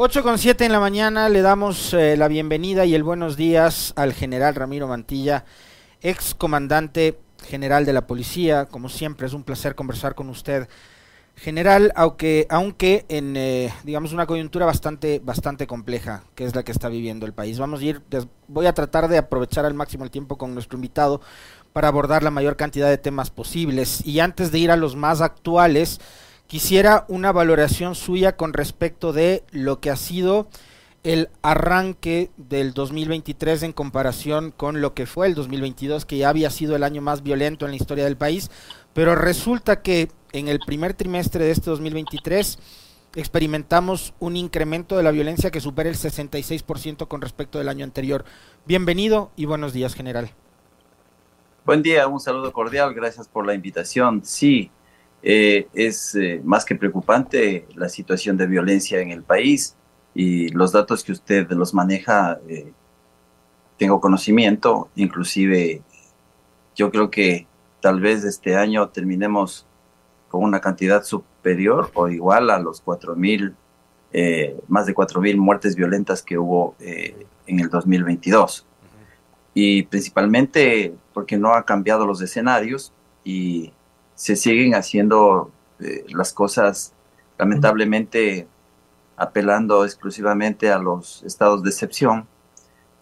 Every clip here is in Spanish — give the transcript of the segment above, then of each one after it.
8 con 7 en la mañana le damos eh, la bienvenida y el buenos días al general Ramiro Mantilla, ex comandante general de la policía. Como siempre es un placer conversar con usted, general, aunque, aunque en eh, digamos una coyuntura bastante, bastante compleja, que es la que está viviendo el país. Vamos a ir, voy a tratar de aprovechar al máximo el tiempo con nuestro invitado para abordar la mayor cantidad de temas posibles. Y antes de ir a los más actuales, Quisiera una valoración suya con respecto de lo que ha sido el arranque del 2023 en comparación con lo que fue el 2022, que ya había sido el año más violento en la historia del país, pero resulta que en el primer trimestre de este 2023 experimentamos un incremento de la violencia que supera el 66% con respecto del año anterior. Bienvenido y buenos días, general. Buen día, un saludo cordial, gracias por la invitación. Sí, eh, es eh, más que preocupante la situación de violencia en el país y los datos que usted los maneja, eh, tengo conocimiento, inclusive yo creo que tal vez este año terminemos con una cantidad superior o igual a los 4.000, más de 4.000 muertes violentas que hubo en el 2022. Y principalmente porque no ha cambiado los escenarios y se siguen haciendo eh, las cosas lamentablemente apelando exclusivamente a los estados de excepción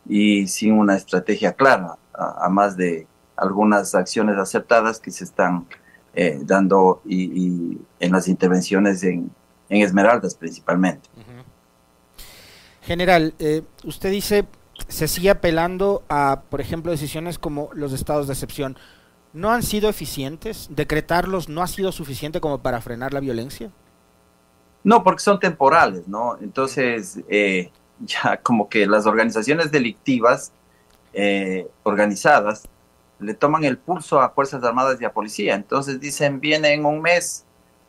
y sin una estrategia clara, a, más de algunas acciones aceptadas que se están eh, dando y, en las intervenciones en, Esmeraldas principalmente. General, eh, usted dice se sigue apelando a, por ejemplo, decisiones como los estados de excepción no han sido eficientes? ¿Decretarlos no ha sido suficiente como para frenar la violencia? No, porque son temporales, ¿no? Entonces, eh, ya como que las organizaciones delictivas eh, organizadas le toman el pulso a Fuerzas Armadas y a Policía. Entonces dicen, viene en un mes,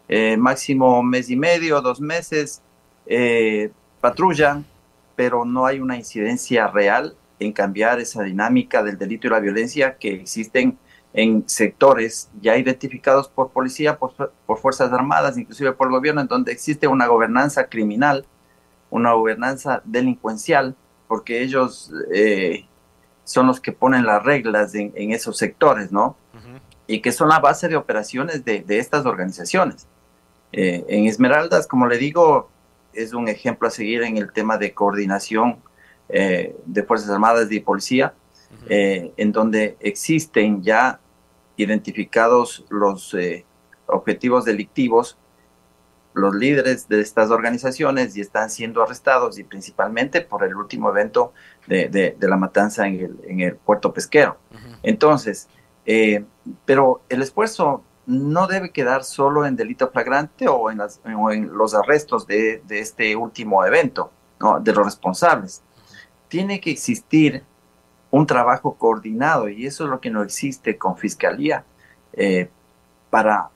eh, máximo mes y medio, dos meses, patrullan, pero no hay una incidencia real en cambiar esa dinámica del delito y la violencia que existen en sectores ya identificados por policía, por, Fuerzas Armadas, inclusive por el gobierno, en donde existe una gobernanza criminal, una gobernanza delincuencial, porque ellos eh, son los que ponen las reglas en, esos sectores, ¿no? Y que son la base de operaciones de, estas organizaciones. Eh, en Esmeraldas, como le digo, es un ejemplo a seguir en el tema de coordinación eh, de Fuerzas Armadas y Policía, en donde existen ya identificados los eh, objetivos delictivos, los líderes de estas organizaciones y están siendo arrestados y principalmente por el último evento de, la matanza en el, puerto pesquero. Entonces, eh, pero el esfuerzo no debe quedar solo en delito flagrante o en, los arrestos de, este último evento, de los responsables. Tiene que existir un trabajo coordinado y eso es lo que no existe con fiscalía eh, para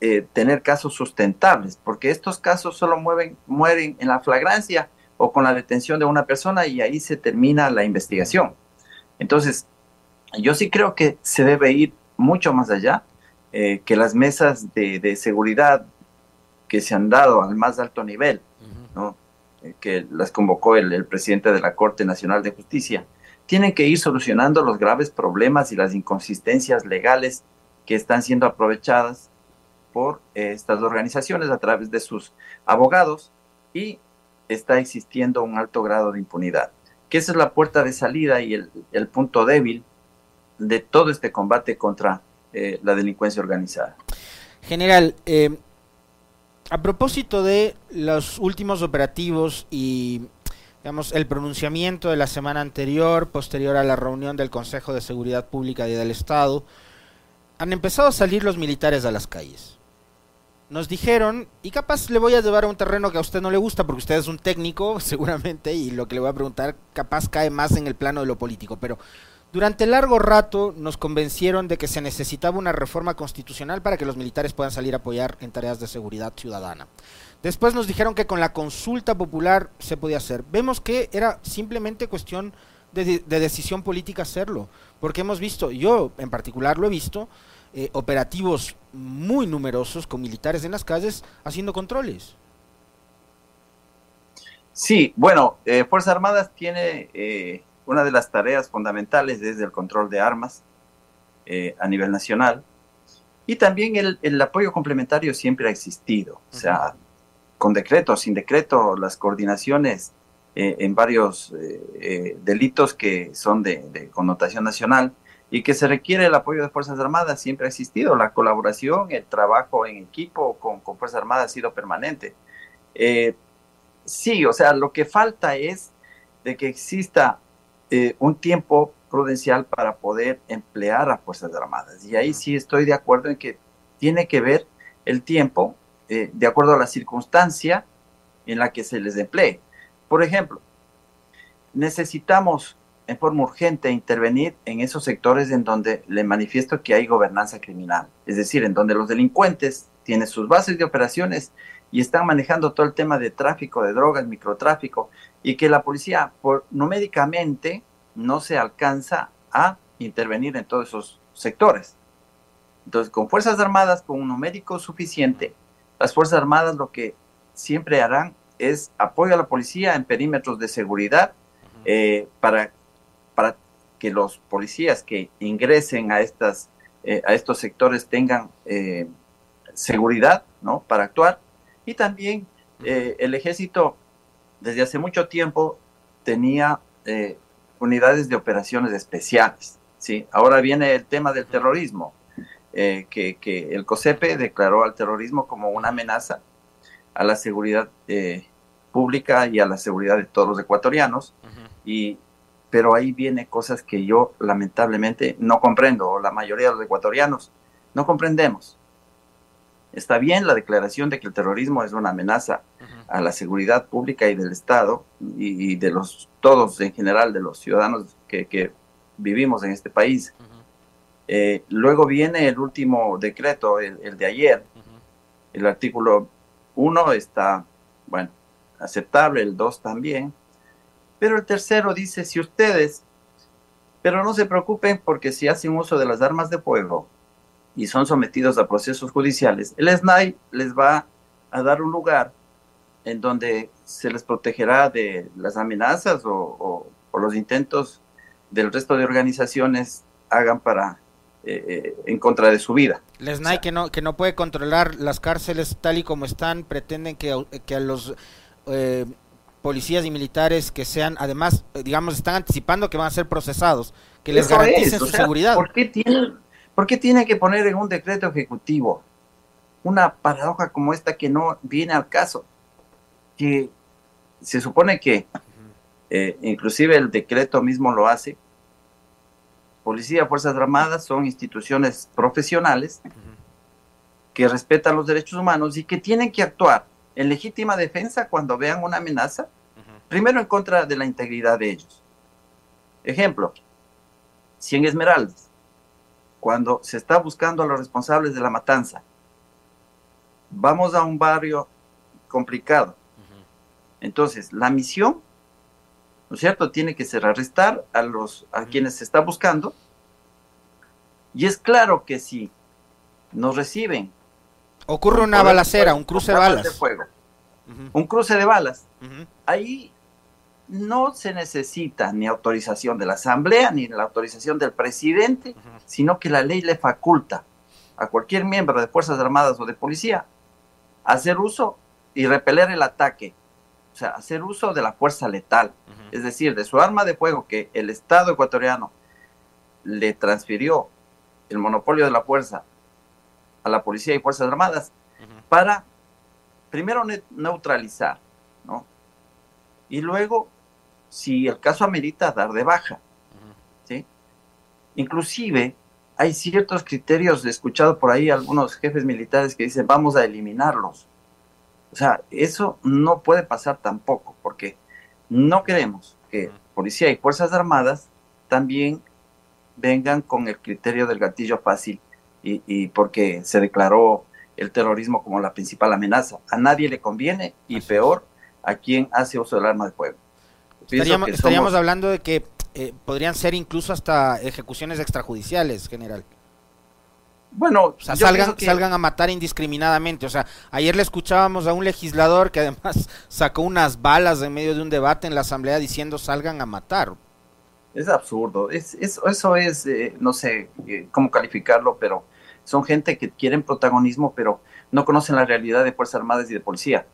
eh, tener casos sustentables, porque estos casos solo mueven, mueren en la flagrancia o con la detención de una persona y ahí se termina la investigación. Entonces, yo sí creo que se debe ir mucho más allá, eh, que las mesas de, seguridad que se han dado al más alto nivel, que las convocó el presidente de la Corte Nacional de Justicia, tienen que ir solucionando los graves problemas y las inconsistencias legales que están siendo aprovechadas por eh, estas organizaciones a través de sus abogados y está existiendo un alto grado de impunidad, que esa es la puerta de salida y el, punto débil de todo este combate contra eh, la delincuencia organizada. General, eh, a propósito de los últimos operativos y digamos, el pronunciamiento de la semana anterior, posterior a la reunión del Consejo de Seguridad Pública y del Estado, han empezado a salir los militares a las calles. Nos dijeron, y capaz le voy a llevar a un terreno que a usted no le gusta, porque usted es un técnico, seguramente, y lo que le voy a preguntar capaz cae más en el plano de lo político, pero durante largo rato nos convencieron de que se necesitaba una reforma constitucional para que los militares puedan salir a apoyar en tareas de seguridad ciudadana. Después nos dijeron que con la consulta popular se podía hacer. Vemos que era simplemente cuestión de, decisión política hacerlo, porque hemos visto, yo en particular lo he visto, eh, operativos muy numerosos con militares en las calles haciendo controles. Sí, bueno, eh, Fuerzas Armadas tiene eh, una de las tareas fundamentales desde el control de armas a nivel nacional y también el, el, apoyo complementario siempre ha existido, o sea, con decreto, sin decreto, las coordinaciones en varios delitos que son de, de, connotación nacional y que se requiere el apoyo de Fuerzas Armadas siempre ha existido, la colaboración, el trabajo en equipo con, con Fuerzas Armadas ha sido permanente. Eh, sí, o sea, lo que falta es de que exista eh, un tiempo prudencial para poder emplear a Fuerzas Armadas. Y ahí sí estoy de acuerdo en que tiene que ver el tiempo de acuerdo a la circunstancia en la que se les emplee. Por ejemplo, necesitamos en forma urgente intervenir en esos sectores en donde le manifiesto que hay gobernanza criminal, es decir, en donde los delincuentes tienen sus bases de operaciones y están manejando todo el tema de tráfico de drogas, microtráfico, y que la policía por, numéricamente no se alcanza a intervenir en todos esos sectores. Entonces, con Fuerzas Armadas, con un numérico suficiente, las Fuerzas Armadas lo que siempre harán es apoyo a la policía en perímetros de seguridad eh, para, para que los policías que ingresen a, estas, eh, a estos sectores tengan eh, seguridad ¿no? para actuar y también el ejército desde hace mucho tiempo tenía eh, unidades de operaciones especiales. ¿sí? Ahora viene el tema del terrorismo, eh, que, que, el COSEPE declaró al terrorismo como una amenaza a la seguridad pública y a la seguridad de todos los ecuatorianos. y, pero ahí viene cosas que yo lamentablemente no comprendo, o la mayoría de los ecuatorianos no comprendemos. Está bien la declaración de que el terrorismo es una amenaza uh -huh. a la seguridad pública y del Estado y, y, de los todos en general, de los ciudadanos que, que vivimos en este país. Uh -huh. Eh, luego viene el último decreto, el, el de ayer. Uh -huh. El artículo 1 está, bueno, aceptable, el 2 también. Pero el tercero dice, si ustedes, pero no se preocupen porque si hacen uso de las armas de fuego, y son sometidos a procesos judiciales, el SNAI les va a dar un lugar en donde se les protegerá de las amenazas o, o, o los intentos del resto de organizaciones hagan para eh, eh, en contra de su vida. SNAI o sea, que no que no puede controlar las cárceles tal y como están pretenden que, que a los eh, policías y militares que sean además digamos están anticipando que van a ser procesados que les garanticen es, su sea, seguridad. ¿Por qué tienen ¿Por qué tiene que poner en un decreto ejecutivo una paradoja como esta que no viene al caso? Que se supone que, eh, inclusive el decreto mismo lo hace, Policía, Fuerzas Armadas son instituciones profesionales que respetan los derechos humanos y que tienen que actuar en legítima defensa cuando vean una amenaza, primero en contra de la integridad de ellos. Ejemplo, si en Esmeraldas cuando se está buscando a los responsables de la matanza. Vamos a un barrio complicado. Uh -huh. Entonces, la misión, ¿no es cierto?, tiene que ser arrestar a los a quienes se está buscando. Y es claro que si nos reciben ocurre una balacera, fuego, un cruce de balas de fuego, uh -huh. un cruce de balas. Ahí no se necesita ni autorización de la Asamblea ni la autorización del presidente, uh -huh. sino que la ley le faculta a cualquier miembro de Fuerzas Armadas o de Policía hacer uso y repeler el ataque, o sea, hacer uso de la fuerza letal, uh -huh. es decir, de su arma de fuego que el Estado ecuatoriano le transfirió el monopolio de la fuerza a la Policía y Fuerzas Armadas uh -huh. para primero ne neutralizar, ¿no? Y luego si el caso amerita dar de baja. Uh -huh. ¿sí? Inclusive hay ciertos criterios, he escuchado por ahí algunos jefes militares que dicen vamos a eliminarlos. O sea, eso no puede pasar tampoco, porque no queremos que policía y fuerzas armadas también vengan con el criterio del gatillo fácil y, y porque se declaró el terrorismo como la principal amenaza. A nadie le conviene y peor a quien hace uso del arma de fuego. Estaríamos, estaríamos somos... hablando de que eh, podrían ser incluso hasta ejecuciones extrajudiciales, general. Bueno, o sea, salgan, salgan a matar indiscriminadamente. O sea, ayer le escuchábamos a un legislador que además sacó unas balas en medio de un debate en la asamblea diciendo salgan a matar. Es absurdo. Es, eso es, eh, no sé eh, cómo calificarlo, pero son gente que quieren protagonismo, pero no conocen la realidad de Fuerzas Armadas y de Policía.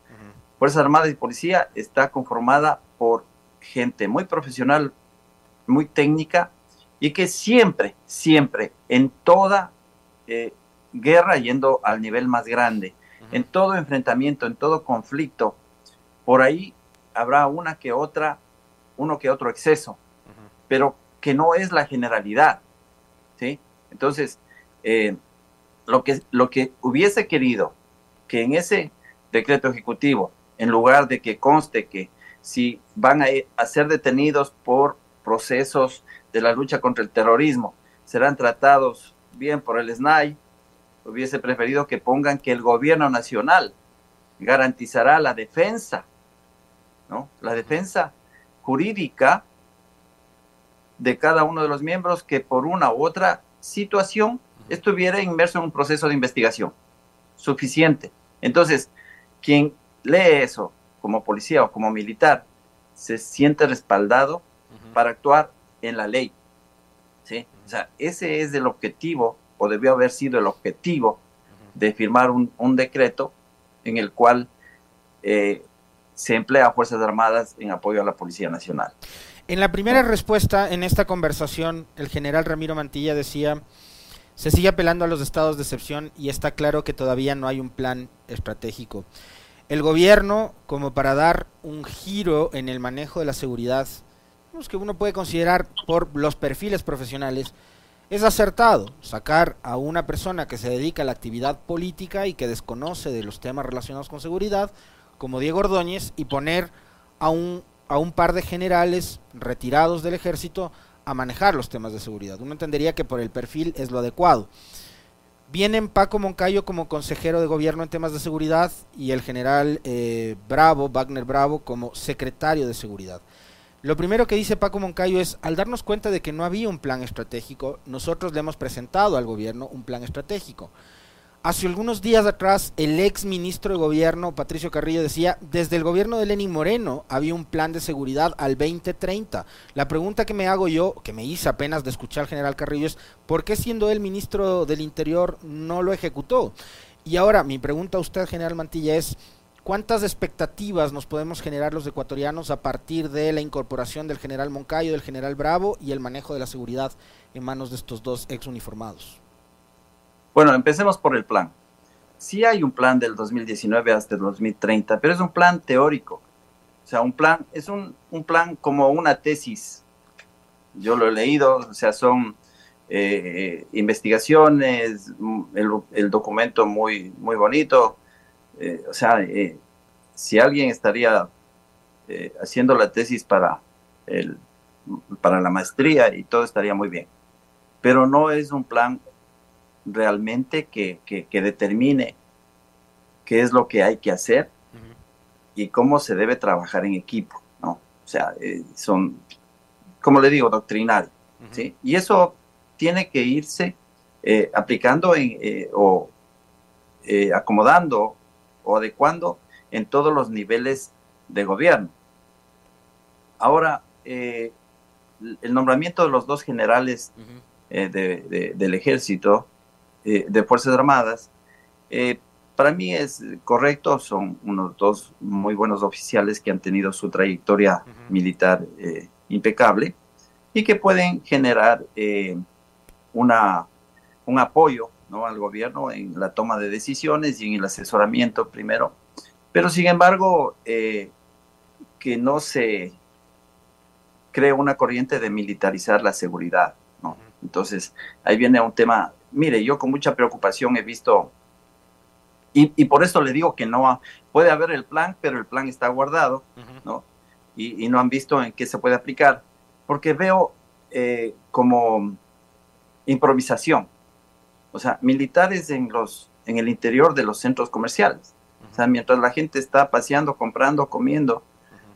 Fuerzas Armadas y Policía está conformada por gente muy profesional, muy técnica y que siempre, siempre, en toda eh, guerra, yendo al nivel más grande, en todo enfrentamiento, en todo conflicto, por ahí habrá una que otra, uno que otro exceso, pero que no es la generalidad, ¿sí? Entonces, eh, lo, que, lo que hubiese querido que en ese decreto ejecutivo, en lugar de que conste que si van a, ser detenidos por procesos de la lucha contra el terrorismo, serán tratados bien por el SNAI, hubiese preferido que pongan que el gobierno nacional garantizará la defensa, ¿no? La defensa jurídica de cada uno de los miembros que por una u otra situación estuviera inmerso en un proceso de investigación. Suficiente. Entonces, quien lee eso como policía o como militar, se siente respaldado para actuar en la ley. O sea, ese es el objetivo, o debió haber sido el objetivo de firmar un, decreto en el cual eh, se emplea a Fuerzas Armadas en apoyo a la Policía Nacional. En la primera respuesta en esta conversación, el general Ramiro Mantilla decía, se sigue apelando a los estados de excepción y está claro que todavía no hay un plan estratégico. El gobierno, como para dar un giro en el manejo de la seguridad, que uno puede considerar por los perfiles profesionales, es acertado sacar a una persona que se dedica a la actividad política y que desconoce de los temas relacionados con seguridad, como Diego Ordóñez, y poner a un, a un par de generales retirados del ejército a manejar los temas de seguridad. Uno entendería que por el perfil es lo adecuado. Vienen Paco Moncayo como consejero de gobierno en temas de seguridad y el general eh, Bravo, Wagner Bravo, como secretario de seguridad. Lo primero que dice Paco Moncayo es, al darnos cuenta de que no había un plan estratégico, nosotros le hemos presentado al gobierno un plan estratégico. Hace algunos días atrás, el ex ministro de Gobierno, Patricio Carrillo, decía, desde el gobierno de Lenín Moreno había un plan de seguridad al 2030. La pregunta que me hago yo, que me hice apenas de escuchar al general Carrillo, es, ¿por qué siendo él ministro del Interior no lo ejecutó? Y ahora, mi pregunta a usted, general Mantilla, es, ¿cuántas expectativas nos podemos generar los ecuatorianos a partir de la incorporación del general Moncayo, del general Bravo y el manejo de la seguridad en manos de estos dos ex uniformados? Bueno, empecemos por el plan. Sí hay un plan del 2019 hasta el 2030, pero es un plan teórico. O sea, un plan, es un, plan como una tesis. Yo lo he leído, o sea, son eh, investigaciones, el, documento muy, muy bonito. Eh, o sea, eh, si alguien estaría haciendo la tesis para, el, para la maestría y todo estaría muy bien. Pero no es un plan realmente que, determine qué es lo que hay que hacer y cómo se debe trabajar en equipo, ¿no? O sea, eh, son, como le digo, doctrinal, ¿sí? Y eso tiene que irse eh, aplicando en, eh, o acomodando o adecuando en todos los niveles de gobierno. Ahora, el nombramiento de los dos generales del ejército eh, de Fuerzas Armadas, eh, para mí es correcto, son unos dos muy buenos oficiales que han tenido su trayectoria militar eh, impecable y que pueden generar una, un apoyo ¿no? al gobierno en la toma de decisiones y en el asesoramiento primero, pero sin embargo que no se cree una corriente de militarizar la seguridad. ¿no? Entonces ahí viene un tema mire, yo con mucha preocupación he visto, y, por eso le digo que no puede haber el plan, pero el plan está guardado, ¿no? Y, no han visto en qué se puede aplicar, porque veo eh, como improvisación, o sea, militares en, los, en el interior de los centros comerciales. O sea, mientras la gente está paseando, comprando, comiendo,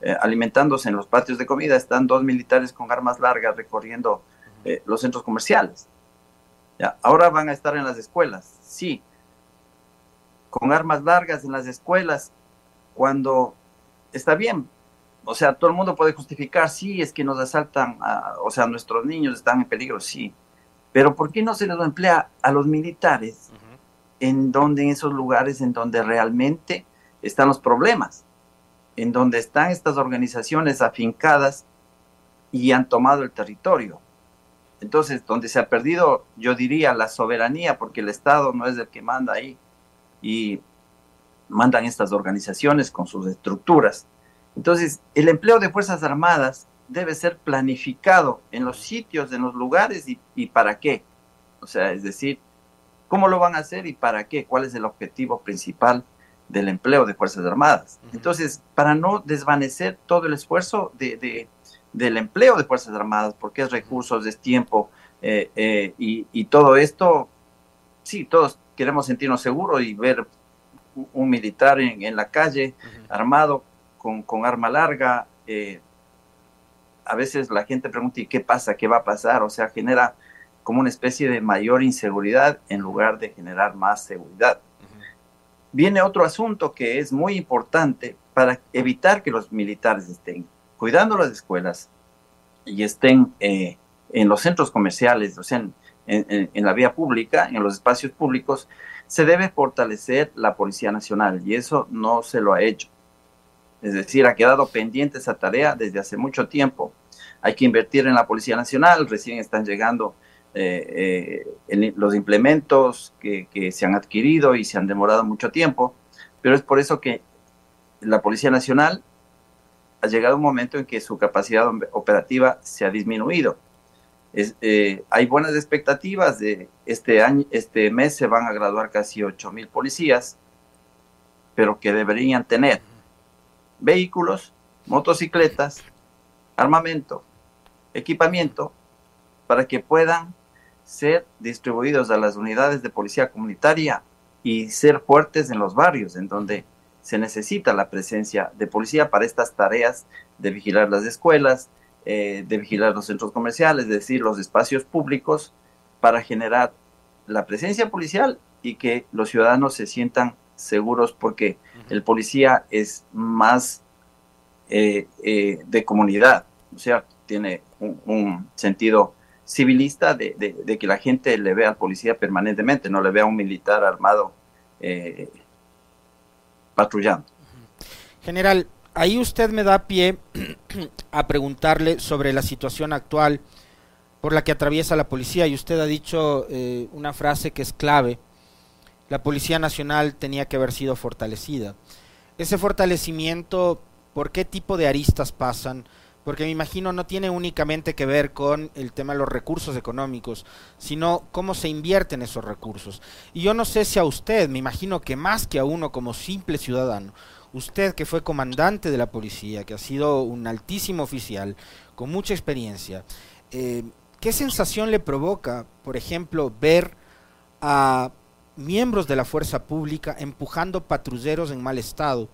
eh, alimentándose en los patios de comida, están dos militares con armas largas recorriendo eh, los centros comerciales. Ya, ahora van a estar en las escuelas, sí, con armas largas en las escuelas, cuando está bien, o sea, todo el mundo puede justificar, sí, es que nos asaltan, o sea, nuestros niños están en peligro, sí, pero ¿por qué no se les emplea a los militares en donde, en esos lugares en donde realmente están los problemas, en donde están estas organizaciones afincadas y han tomado el territorio? Entonces, donde se ha perdido, yo diría, la soberanía, porque el Estado no es el que manda ahí, y mandan estas organizaciones con sus estructuras. Entonces, el empleo de Fuerzas Armadas debe ser planificado en los sitios, en los lugares y, para qué. O sea, es decir, ¿cómo lo van a hacer y para qué? ¿Cuál es el objetivo principal del empleo de Fuerzas Armadas? Entonces, para no desvanecer todo el esfuerzo de, del empleo de Fuerzas Armadas, porque es recursos, es tiempo eh, eh, y, todo esto, sí, todos queremos sentirnos seguros y ver un militar en, la calle armado con, arma larga. Eh, a veces la gente pregunta, ¿y qué pasa? ¿Qué va a pasar? O sea, genera como una especie de mayor inseguridad en lugar de generar más seguridad. Viene otro asunto que es muy importante para evitar que los militares estén cuidando las escuelas y estén eh, en los centros comerciales, o sea, en, la vía pública, en los espacios públicos, se debe fortalecer la Policía Nacional y eso no se lo ha hecho. Es decir, ha quedado pendiente esa tarea desde hace mucho tiempo. Hay que invertir en la Policía Nacional, recién están llegando eh, eh, los implementos que, se han adquirido y se han demorado mucho tiempo, pero es por eso que la Policía Nacional ha llegado un momento en que su capacidad operativa se ha disminuido. Eh, hay buenas expectativas de este año, este mes se van a graduar casi 8 mil policías, pero que deberían tener vehículos, motocicletas, armamento, equipamiento, para que puedan ser distribuidos a las unidades de policía comunitaria y ser fuertes en los barrios, en donde se necesita la presencia de policía para estas tareas de vigilar las escuelas, eh, de vigilar los centros comerciales, es decir, los espacios públicos, para generar la presencia policial y que los ciudadanos se sientan seguros porque el policía es más eh, eh, de comunidad, o sea, tiene un, sentido civilista de, que la gente le vea al policía permanentemente, no le vea a un militar armado eh, patrullando. General, ahí usted me da pie a preguntarle sobre la situación actual por la que atraviesa la policía y usted ha dicho una frase que es clave la Policía Nacional tenía que haber sido fortalecida. Ese fortalecimiento, ¿por qué tipo de aristas pasan? Porque me imagino no tiene únicamente que ver con el tema de los recursos económicos, sino cómo se invierten esos recursos. Y yo no sé si a usted, me imagino que más que a uno como simple ciudadano, usted que fue comandante de la policía, que ha sido un altísimo oficial, con mucha experiencia, eh, ¿qué sensación le provoca, por ejemplo, ver a miembros de la fuerza pública empujando patrulleros en mal estado,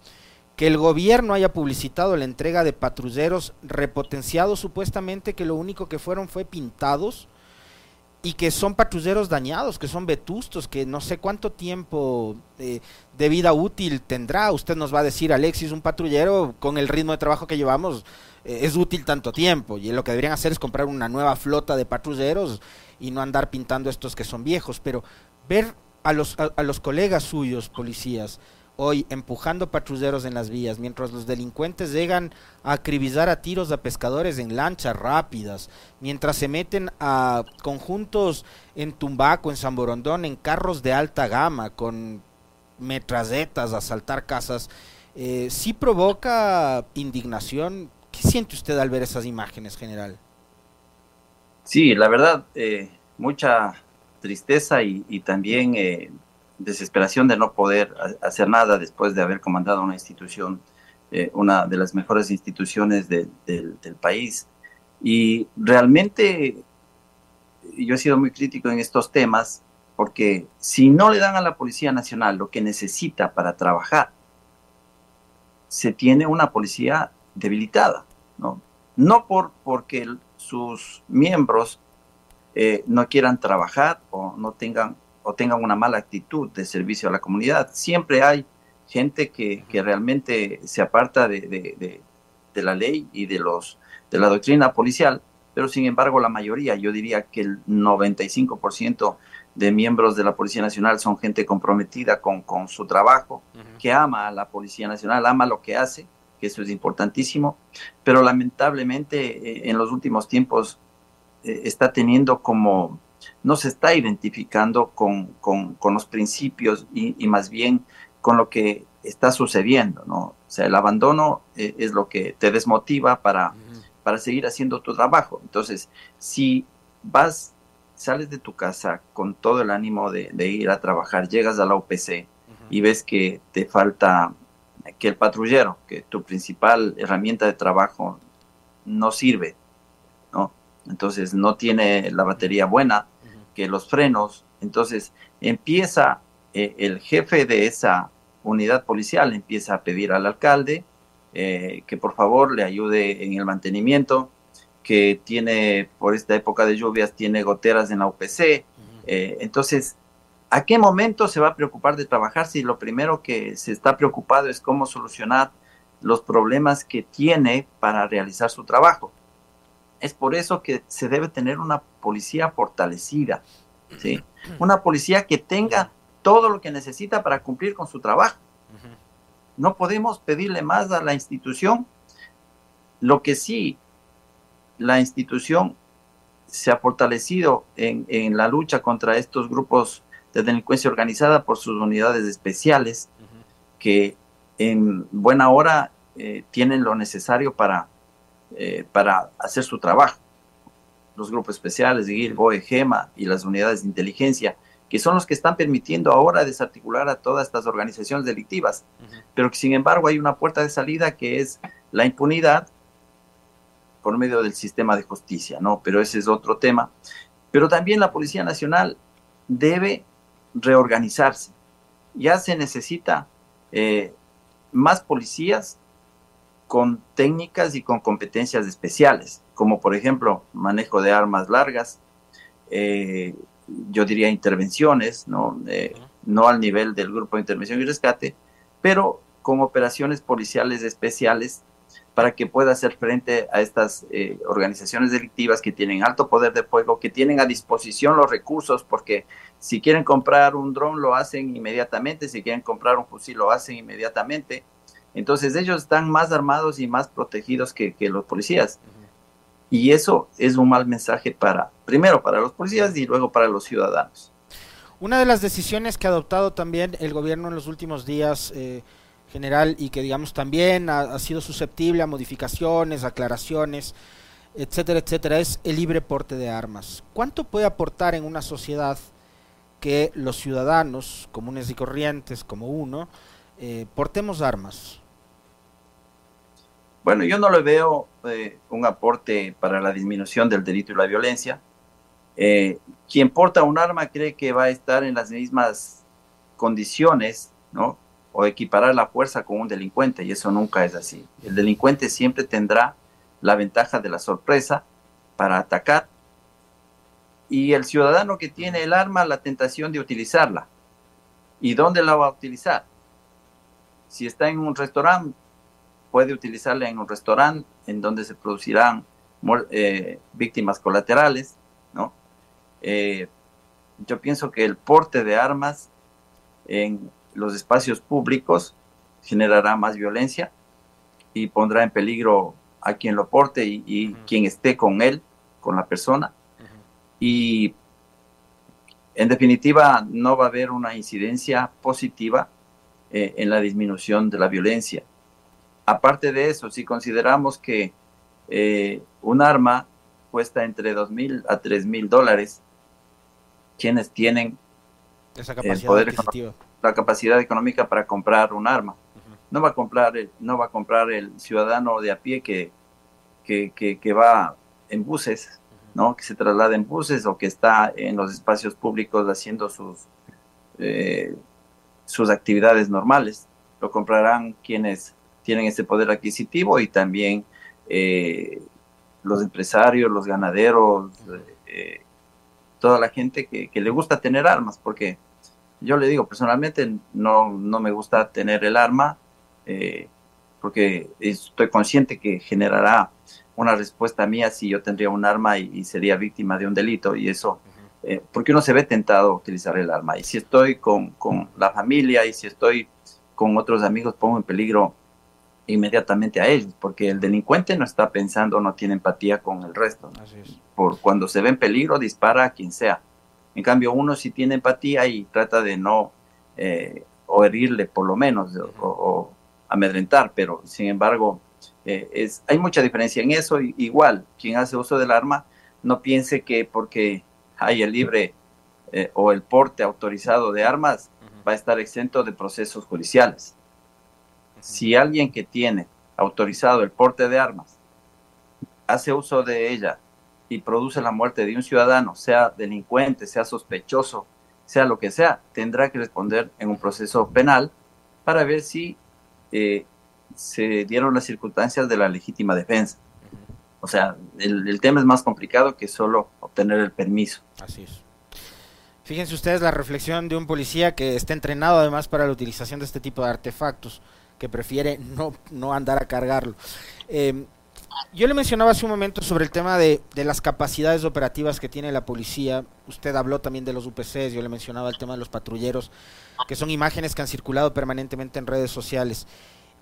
que el gobierno haya publicitado la entrega de patrulleros repotenciados supuestamente que lo único que fueron fue pintados y que son patrulleros dañados, que son vetustos, que no sé cuánto tiempo eh, de vida útil tendrá. Usted nos va a decir, Alexis, un patrullero con el ritmo de trabajo que llevamos eh, es útil tanto tiempo y lo que deberían hacer es comprar una nueva flota de patrulleros y no andar pintando estos que son viejos, pero ver a los, a, los colegas suyos, policías, hoy empujando patrulleros en las vías, mientras los delincuentes llegan a acribillar a tiros a pescadores en lanchas rápidas, mientras se meten a conjuntos en Tumbaco, en San Borondón, en carros de alta gama, con metralletas a asaltar casas, eh, sí provoca indignación. ¿Qué siente usted al ver esas imágenes, general? Sí, la verdad, eh, mucha tristeza y, también eh, desesperación de no poder hacer nada después de haber comandado una institución, eh, una de las mejores instituciones del país. Y realmente yo he sido muy crítico en estos temas porque si no le dan a la Policía Nacional lo que necesita para trabajar, se tiene una policía debilitada, ¿no? No por, porque sus miembros eh, no quieran trabajar o no tengan o tengan una mala actitud de servicio a la comunidad. Siempre hay gente que, que realmente se aparta de, de, de, la ley y de, los, de la doctrina policial, pero sin embargo la mayoría, yo diría que el 95% de miembros de la Policía Nacional son gente comprometida con, con su trabajo, que ama a la Policía Nacional, ama lo que hace, que eso es importantísimo, pero lamentablemente eh, en los últimos tiempos eh, está teniendo como, no se está identificando con, con, con los principios y, y, más bien con lo que está sucediendo, ¿no? O sea, el abandono eh, es lo que te desmotiva para, para seguir haciendo tu trabajo. Entonces, si vas, sales de tu casa con todo el ánimo de, de ir a trabajar, llegas a la UPC y ves que te falta que el patrullero, que tu principal herramienta de trabajo no sirve. Entonces no tiene la batería buena, que los frenos, entonces empieza eh, el jefe de esa unidad policial, empieza a pedir al alcalde eh, que por favor le ayude en el mantenimiento, que tiene, por esta época de lluvias, tiene goteras en la UPC, eh, entonces ¿A qué momento se va a preocupar de trabajar si lo primero que se está preocupado es cómo solucionar los problemas que tiene para realizar su trabajo? Es por eso que se debe tener una policía fortalecida, ¿sí? Una policía que tenga todo lo que necesita para cumplir con su trabajo. No podemos pedirle más a la institución. Lo que sí, la institución se ha fortalecido en, en la lucha contra estos grupos de delincuencia organizada por sus unidades especiales, que en buena hora eh, tienen lo necesario para, eh, para hacer su trabajo. Los grupos especiales de GIR, GEMA y las unidades de inteligencia, que son los que están permitiendo ahora desarticular a todas estas organizaciones delictivas, pero que sin embargo hay una puerta de salida que es la impunidad por medio del sistema de justicia, ¿no? Pero ese es otro tema. Pero también la Policía Nacional debe reorganizarse. Ya se necesita eh, más policías con técnicas y con competencias especiales, como por ejemplo manejo de armas largas, eh, yo diría intervenciones, ¿no? Eh, no al nivel del grupo de intervención y rescate, pero con operaciones policiales especiales para que pueda hacer frente a estas eh, organizaciones delictivas que tienen alto poder de fuego, que tienen a disposición los recursos, porque si quieren comprar un dron lo hacen inmediatamente, si quieren comprar un fusil lo hacen inmediatamente. Entonces ellos están más armados y más protegidos que, los policías. Y eso es un mal mensaje para, primero para los policías y luego para los ciudadanos. Una de las decisiones que ha adoptado también el gobierno en los últimos días, eh, general y que digamos también ha, sido susceptible a modificaciones, aclaraciones, etcétera, etcétera, es el libre porte de armas. ¿Cuánto puede aportar en una sociedad que los ciudadanos comunes y corrientes como uno eh, portemos armas? Bueno, yo no le veo eh, un aporte para la disminución del delito y la violencia. Eh, quien porta un arma cree que va a estar en las mismas condiciones, ¿no? o equiparar la fuerza con un delincuente, y eso nunca es así. El delincuente siempre tendrá la ventaja de la sorpresa para atacar, y el ciudadano que tiene el arma, la tentación de utilizarla. ¿Y dónde la va a utilizar? Si está en un restaurante, puede utilizarla en un restaurante en donde se producirán eh, víctimas colaterales, ¿no? Eh, yo pienso que el porte de armas en los espacios públicos, generará más violencia y pondrá en peligro a quien lo porte y, quien esté con él, con la persona. Y en definitiva no va a haber una incidencia positiva eh, en la disminución de la violencia. Aparte de eso, si consideramos que eh, un arma cuesta entre dos mil a tres mil dólares, quienes tienen Esa capacidad el poder económico la capacidad económica para comprar un arma. No va a comprar el, no va a comprar el ciudadano de a pie que, que, que, va en buses, ¿no? Que se traslada en buses o que está en los espacios públicos haciendo sus, eh, sus actividades normales. Lo comprarán quienes tienen ese poder adquisitivo y también eh, los empresarios, los ganaderos, eh, toda la gente que, le gusta tener armas, porque yo le digo, personalmente no, no me gusta tener el arma, eh, porque estoy consciente que generará una respuesta mía si yo tendría un arma y, sería víctima de un delito, y eso, eh, porque uno se ve tentado a utilizar el arma, y si estoy con, con la familia y si estoy con otros amigos, pongo en peligro inmediatamente a ellos, porque el delincuente no está pensando, no tiene empatía con el resto. Por cuando se ve en peligro, dispara a quien sea. En cambio, uno sí tiene empatía y trata de no eh, o herirle por lo menos o, amedrentar, pero sin embargo, eh, es, hay mucha diferencia en eso. Igual, quien hace uso del arma no piense que porque hay el libre eh, o el porte autorizado de armas va a estar exento de procesos judiciales si alguien que tiene autorizado el porte de armas hace uso de ella y produce la muerte de un ciudadano, sea delincuente, sea sospechoso, sea lo que sea, tendrá que responder en un proceso penal para ver si eh, se dieron las circunstancias de la legítima defensa. O sea, el, el, tema es más complicado que solo obtener el permiso. Así es. Fíjense ustedes la reflexión de un policía que está entrenado además para la utilización de este tipo de artefactos que prefiere no, no andar a cargarlo. Em, yo le mencionaba hace un momento sobre el tema de, de, las capacidades operativas que tiene la policía. Usted habló también de los UPCs, yo le mencionaba el tema de los patrulleros, que son imágenes que han circulado permanentemente en redes sociales.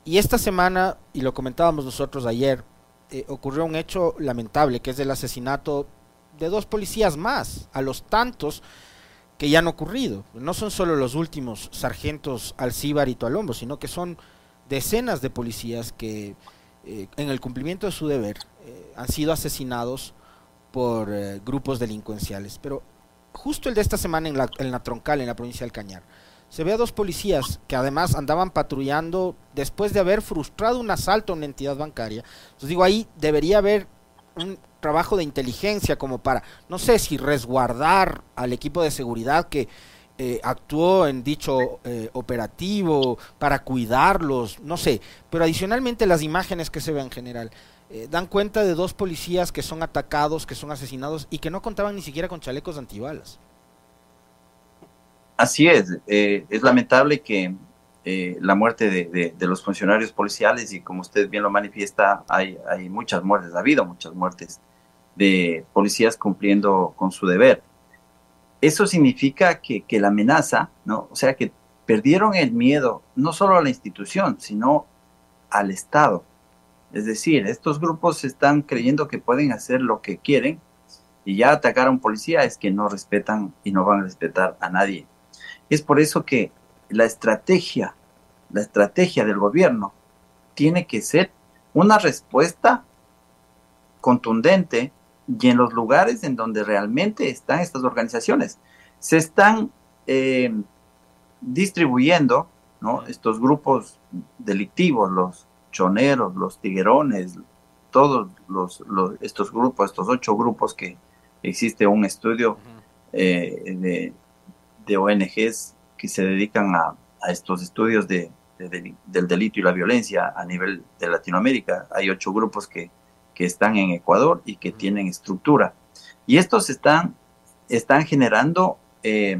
Y esta semana, y lo comentábamos nosotros ayer, eh, ocurrió un hecho lamentable, que es el asesinato de dos policías más, a los tantos que ya han ocurrido. No son solo los últimos sargentos Alcíbar y Tualombo, sino que son decenas de policías que eh, en el cumplimiento de su deber eh, han sido asesinados por eh, grupos delincuenciales. Pero justo el de esta semana en la, en la troncal, en la provincia del Cañar, se ve a dos policías que además andaban patrullando después de haber frustrado un asalto a una entidad bancaria. Entonces digo, ahí debería haber un trabajo de inteligencia como para, no sé si resguardar al equipo de seguridad que eh, actuó en dicho eh, operativo para cuidarlos, no sé, pero adicionalmente las imágenes que se ven en general eh, dan cuenta de dos policías que son atacados, que son asesinados y que no contaban ni siquiera con chalecos antibalas. Así es, es lamentable que la muerte de, de, los funcionarios policiales y como usted bien lo manifiesta, hay, hay muchas muertes, ha habido muchas muertes de policías cumpliendo con su deber eso significa que, la amenaza, ¿no? O sea, que perdieron el miedo no solo a la institución, sino al Estado. Es decir, estos grupos están creyendo que pueden hacer lo que quieren y ya atacar a un policía es que no respetan y no van a respetar a nadie. Es por eso que la estrategia, la estrategia del gobierno tiene que ser una respuesta contundente y en los lugares en donde realmente están estas organizaciones. Se están eh, distribuyendo ¿no? estos grupos delictivos, los choneros, los tiguerones, todos los, estos grupos, estos ocho grupos que existe un estudio eh, de, de, ONGs que se dedican a, a estos estudios de, del delito y la violencia a nivel de Latinoamérica. Hay ocho grupos que que están en Ecuador y que tienen estructura. Y estos están, están generando eh,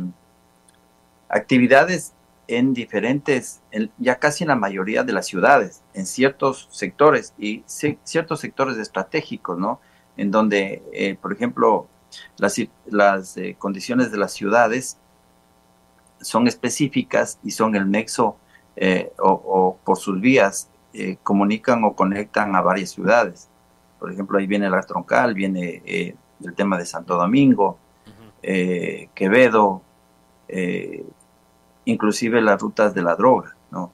actividades en diferentes, ya casi en la mayoría de las ciudades, en ciertos sectores y ciertos sectores estratégicos, ¿no? En donde, eh, por ejemplo, las, las eh, condiciones de las ciudades son específicas y son el nexo o, o, por sus vías comunican o conectan a varias ciudades. Por ejemplo, ahí viene la troncal, viene eh, el tema de Santo Domingo, eh, Quevedo, eh, inclusive las rutas de la droga, ¿no?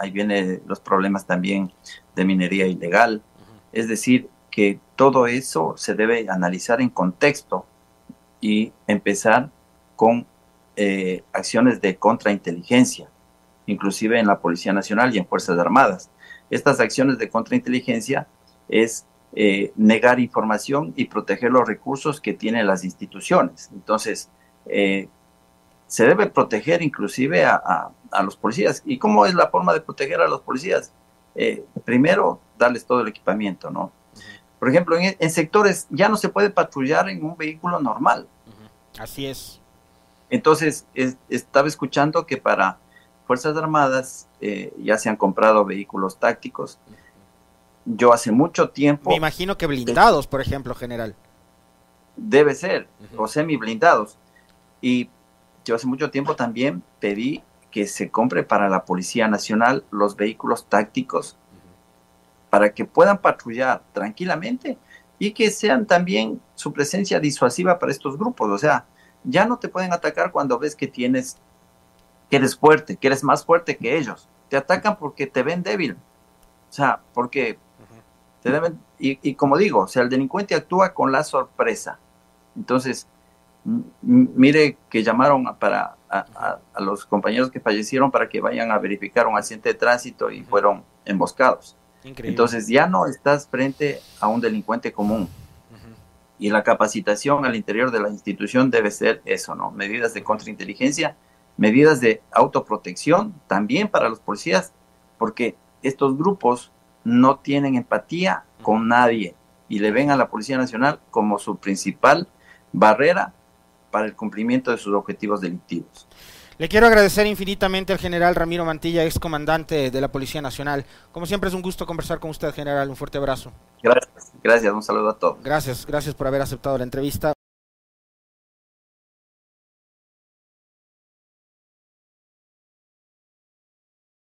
Ahí vienen los problemas también de minería ilegal. Es decir, que todo eso se debe analizar en contexto y empezar con acciones de contrainteligencia, inclusive en la Policía Nacional y en Fuerzas Armadas. Estas acciones de contrainteligencia es eh, negar información y proteger los recursos que tienen las instituciones. Entonces, eh, se debe proteger inclusive a, los policías. ¿Y cómo es la forma de proteger a los policías? Eh, primero, darles todo el equipamiento, ¿no? Por ejemplo, en, sectores ya no se puede patrullar en un vehículo normal. Así es. Entonces, estaba escuchando que para Fuerzas Armadas eh, ya se han comprado vehículos tácticos. Yo hace mucho tiempo... Me imagino que blindados, por ejemplo, general. Debe ser, o semi blindados. Y yo hace mucho tiempo también pedí que se compre para la Policía Nacional los vehículos tácticos para que puedan patrullar tranquilamente y que sean también su presencia disuasiva para estos grupos. O sea, ya no te pueden atacar cuando ves que tienes, que eres fuerte, que eres más fuerte que ellos. Te atacan porque te ven débil. O sea, porque y, y como digo, o sea, el delincuente actúa con la sorpresa. Entonces, mire que llamaron para a, los compañeros que fallecieron para que vayan a verificar un accidente de tránsito y fueron emboscados. Entonces ya no estás frente a un delincuente común. Y la capacitación al interior de la institución debe ser eso, ¿no? Medidas de contrainteligencia, medidas de autoprotección también para los policías, porque estos grupos no tienen empatía con nadie y le ven a la Policía Nacional como su principal barrera para el cumplimiento de sus objetivos delictivos. Le quiero agradecer infinitamente al general Ramiro Mantilla, ex comandante de la Policía Nacional. Como siempre es un gusto conversar con usted, general. Un fuerte abrazo. Gracias, gracias. Un saludo a todos. Gracias, gracias por haber aceptado la entrevista.